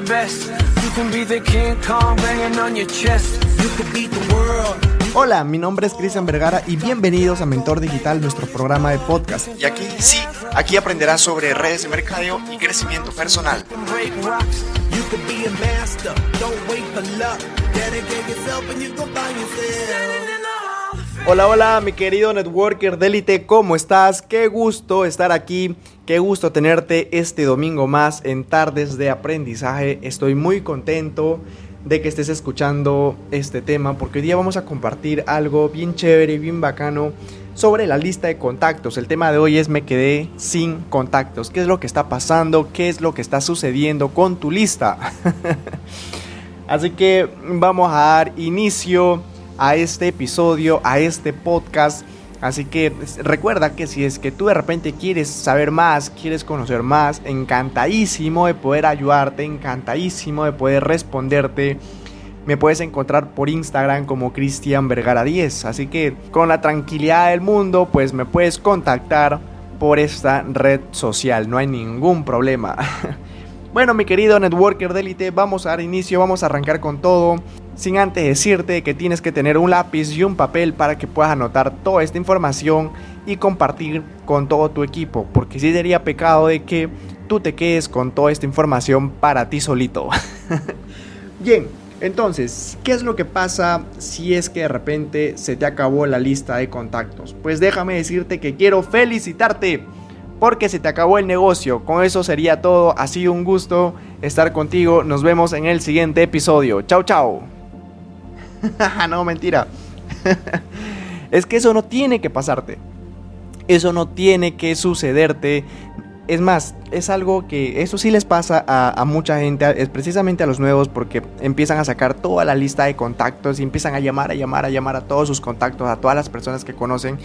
the best. You can be the King Kong banging on your chest. You could beat the world. Hola, mi nombre es Cristian Vergara y bienvenidos a Mentor Digital, nuestro programa de podcast. Y aquí sí, aquí aprenderás sobre redes de mercadeo y crecimiento personal. Hola, hola, mi querido networker de élite, ¿cómo estás? Qué gusto estar aquí, qué gusto tenerte este domingo más en Tardes de Aprendizaje. Estoy muy contento de que estés escuchando este tema porque hoy día vamos a compartir algo bien chévere y bien bacano sobre la lista de contactos. El tema de hoy es me quedé sin contactos. ¿Qué es lo que está pasando? ¿Qué es lo que está sucediendo con tu lista? Así que vamos a dar inicio a este episodio, a este podcast. Así que recuerda que si es que tú de repente quieres saber más, quieres conocer más, encantadísimo de poder ayudarte, encantadísimo de poder responderte. Me puedes encontrar por Instagram como Cristian Vergara 10. Así que con la tranquilidad del mundo, pues me puedes contactar por esta red social. No hay ningún problema. Bueno, mi querido networker de élite, vamos a dar inicio, vamos a arrancar con todo. Sin antes decirte que tienes que tener un lápiz y un papel para que puedas anotar toda esta información y compartir con todo tu equipo, porque sí sería pecado de que tú te quedes con toda esta información para ti solito. Bien, entonces, ¿qué es lo que pasa si es que de repente se te acabó la lista de contactos? Pues déjame decirte que quiero felicitarte porque se te acabó el negocio. Con eso sería todo. Ha sido un gusto estar contigo. Nos vemos en el siguiente episodio. Chao, chao. no, mentira. es que eso no tiene que pasarte. Eso no tiene que sucederte. Es más, es algo que eso sí les pasa a, mucha gente, es precisamente a los nuevos, porque empiezan a sacar toda la lista de contactos y empiezan a llamar, a llamar, a llamar a todos sus contactos, a todas las personas que conocen.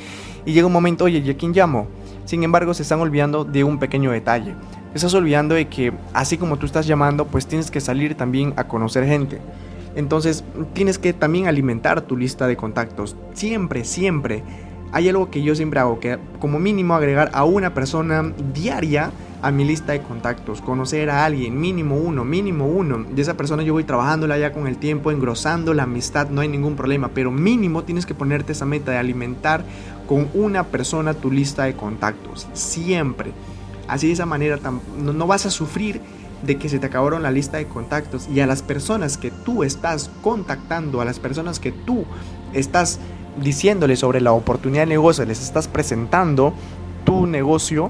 Y llega un momento, oye, ¿y a quién llamo? Sin embargo, se están olvidando de un pequeño detalle. Te estás olvidando de que así como tú estás llamando, pues tienes que salir también a conocer gente. Entonces, tienes que también alimentar tu lista de contactos. Siempre, siempre. Hay algo que yo siempre hago, que como mínimo agregar a una persona diaria a mi lista de contactos, conocer a alguien, mínimo uno, mínimo uno. De esa persona yo voy trabajándola ya con el tiempo, engrosando la amistad, no hay ningún problema, pero mínimo tienes que ponerte esa meta de alimentar con una persona tu lista de contactos, siempre. Así de esa manera no, no vas a sufrir de que se te acabaron la lista de contactos y a las personas que tú estás contactando, a las personas que tú estás diciéndole sobre la oportunidad de negocio, les estás presentando tu negocio,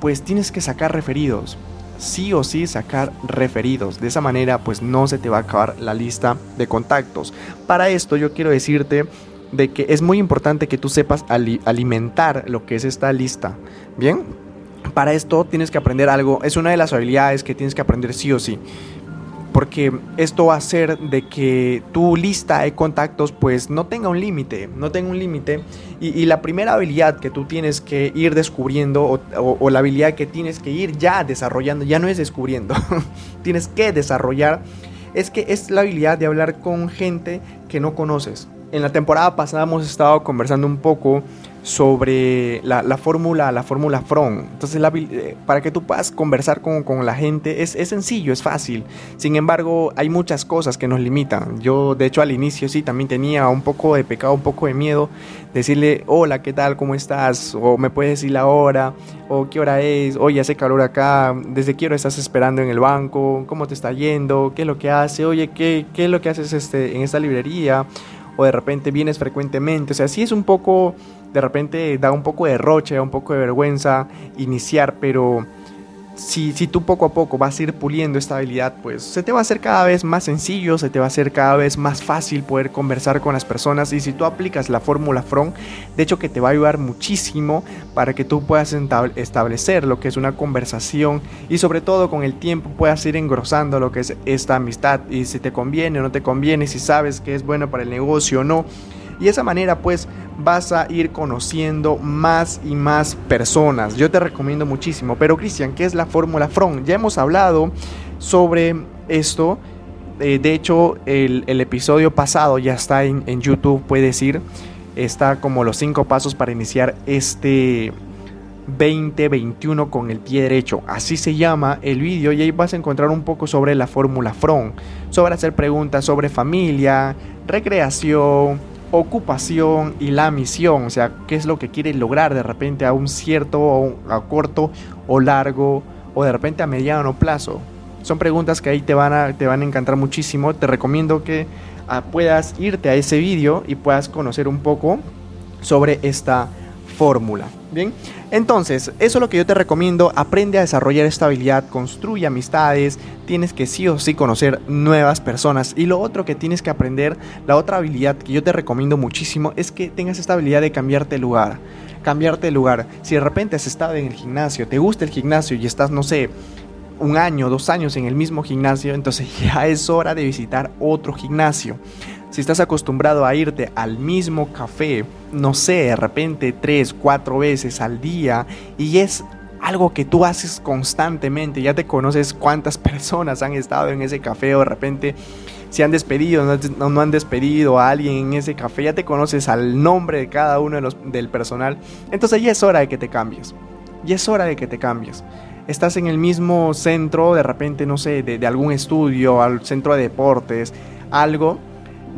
pues tienes que sacar referidos. Sí o sí sacar referidos. De esa manera pues no se te va a acabar la lista de contactos. Para esto yo quiero decirte de que es muy importante que tú sepas ali alimentar lo que es esta lista. Bien, para esto tienes que aprender algo. Es una de las habilidades que tienes que aprender sí o sí porque esto va a hacer de que tu lista de contactos pues no tenga un límite, no tenga un límite y, la primera habilidad que tú tienes que ir descubriendo o, o, la habilidad que tienes que ir ya desarrollando, ya no es descubriendo, tienes que desarrollar, es que es la habilidad de hablar con gente que no conoces. En la temporada pasada hemos estado conversando un poco sobre la, la fórmula la fórmula From. Entonces, eh, para que tú puedas conversar con, con la gente es, es, sencillo, es fácil. Sin embargo, hay muchas cosas que nos limitan. Yo, de hecho, al inicio sí también tenía un poco de pecado, un poco de miedo. Decirle, hola, ¿qué tal? ¿Cómo estás? O me puedes decir la hora, o qué hora es, oye, hace calor acá, desde qué hora estás esperando en el banco, cómo te está yendo, qué es lo que hace, oye, qué, qué es lo que haces este, en esta librería, o de repente vienes frecuentemente. O sea, sí es un poco de repente da un poco de roche, un poco de vergüenza iniciar, pero si, si tú poco a poco vas a ir puliendo esta habilidad, pues se te va a hacer cada vez más sencillo, se te va a hacer cada vez más fácil poder conversar con las personas y si tú aplicas la fórmula From, de hecho que te va a ayudar muchísimo para que tú puedas establecer lo que es una conversación y sobre todo con el tiempo puedas ir engrosando lo que es esta amistad y si te conviene o no te conviene, si sabes que es bueno para el negocio o no. Y de esa manera pues vas a ir conociendo más y más personas. Yo te recomiendo muchísimo. Pero Cristian, ¿qué es la fórmula From? Ya hemos hablado sobre esto. Eh, de hecho, el, episodio pasado ya está en, en YouTube, puedes ir. Está como los cinco pasos para iniciar este 2021 con el pie derecho. Así se llama el vídeo y ahí vas a encontrar un poco sobre la fórmula FRON, sobre hacer preguntas sobre familia, recreación, ocupación y la misión, o sea, qué es lo que quieres lograr de repente a un cierto, a corto o largo, o de repente a mediano plazo. Son preguntas que ahí te van a, te van a encantar muchísimo. Te recomiendo que ah, puedas irte a ese vídeo y puedas conocer un poco sobre esta fórmula. Bien, entonces, eso es lo que yo te recomiendo. Aprende a desarrollar esta habilidad, construye amistades. Tienes que sí o sí conocer nuevas personas. Y lo otro que tienes que aprender, la otra habilidad que yo te recomiendo muchísimo, es que tengas esta habilidad de cambiarte de lugar. Cambiarte de lugar. Si de repente has estado en el gimnasio, te gusta el gimnasio y estás, no sé, un año, dos años en el mismo gimnasio, entonces ya es hora de visitar otro gimnasio. Si estás acostumbrado a irte al mismo café, no sé, de repente tres, cuatro veces al día y es algo que tú haces constantemente, ya te conoces cuántas personas han estado en ese café o de repente si han despedido o no, han despedido a alguien en ese café, ya te conoces al nombre de cada uno de los, del personal, entonces ya es hora de que te cambies, ya es hora de que te cambies. Estás en el mismo centro, de repente, no sé, de, algún estudio, al centro de deportes, algo,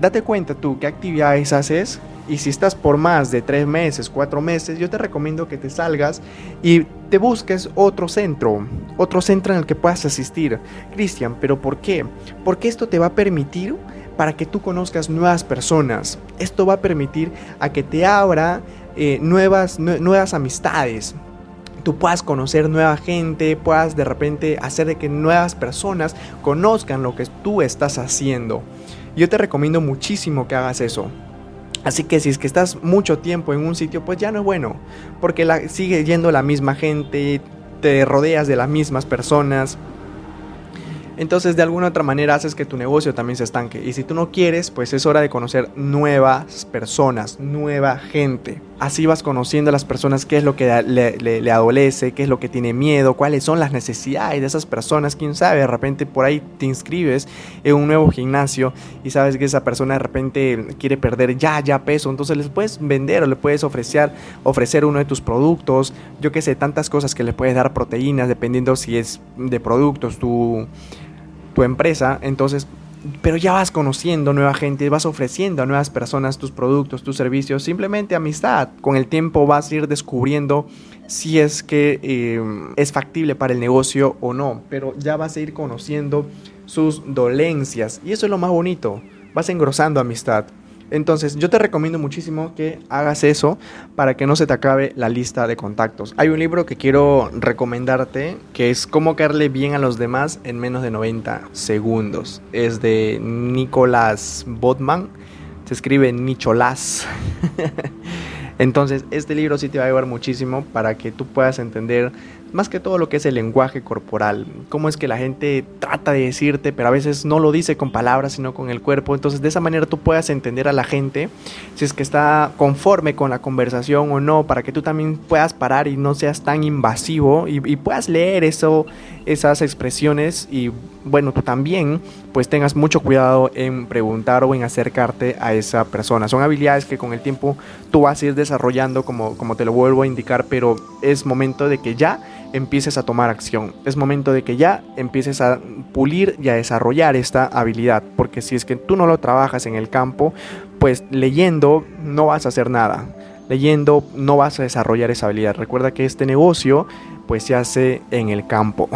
date cuenta tú qué actividades haces y si estás por más de tres meses, cuatro meses, yo te recomiendo que te salgas y te busques otro centro, otro centro en el que puedas asistir. Cristian, ¿pero por qué? Porque esto te va a permitir para que tú conozcas nuevas personas. Esto va a permitir a que te abra eh, nuevas, nuevas amistades tú puedas conocer nueva gente, puedas de repente hacer de que nuevas personas conozcan lo que tú estás haciendo. Yo te recomiendo muchísimo que hagas eso. Así que si es que estás mucho tiempo en un sitio, pues ya no es bueno, porque la, sigue yendo la misma gente, te rodeas de las mismas personas, entonces de alguna otra manera haces que tu negocio también se estanque. Y si tú no quieres, pues es hora de conocer nuevas personas, nueva gente. Así vas conociendo a las personas, qué es lo que le, adolece, qué es lo que tiene miedo, cuáles son las necesidades de esas personas. Quién sabe, de repente por ahí te inscribes en un nuevo gimnasio y sabes que esa persona de repente quiere perder ya, ya peso. Entonces les puedes vender o le puedes ofrecer, ofrecer uno de tus productos. Yo qué sé, tantas cosas que le puedes dar proteínas dependiendo si es de productos. Tu tu empresa, entonces, pero ya vas conociendo nueva gente, vas ofreciendo a nuevas personas tus productos, tus servicios, simplemente amistad. Con el tiempo vas a ir descubriendo si es que eh, es factible para el negocio o no, pero ya vas a ir conociendo sus dolencias y eso es lo más bonito, vas engrosando amistad. Entonces, yo te recomiendo muchísimo que hagas eso para que no se te acabe la lista de contactos. Hay un libro que quiero recomendarte que es Cómo caerle bien a los demás en menos de 90 segundos. Es de Nicolás Botman. Se escribe Nicholas. Entonces, este libro sí te va a ayudar muchísimo para que tú puedas entender más que todo lo que es el lenguaje corporal, cómo es que la gente trata de decirte, pero a veces no lo dice con palabras, sino con el cuerpo. Entonces, de esa manera tú puedas entender a la gente si es que está conforme con la conversación o no, para que tú también puedas parar y no seas tan invasivo y, puedas leer eso, esas expresiones y bueno, tú también pues tengas mucho cuidado en preguntar o en acercarte a esa persona. Son habilidades que con el tiempo tú vas a ir desarrollando como, como te lo vuelvo a indicar, pero es momento de que ya empieces a tomar acción. Es momento de que ya empieces a pulir y a desarrollar esta habilidad, porque si es que tú no lo trabajas en el campo, pues leyendo no vas a hacer nada. Leyendo no vas a desarrollar esa habilidad. Recuerda que este negocio pues se hace en el campo.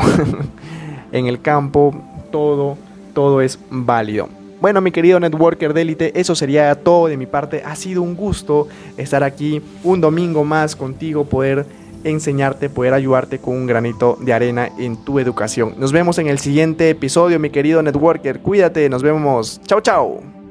en el campo todo todo es válido. Bueno, mi querido networker de élite, eso sería todo de mi parte. Ha sido un gusto estar aquí un domingo más contigo, poder enseñarte, poder ayudarte con un granito de arena en tu educación. Nos vemos en el siguiente episodio, mi querido networker. Cuídate, nos vemos. Chao, chao.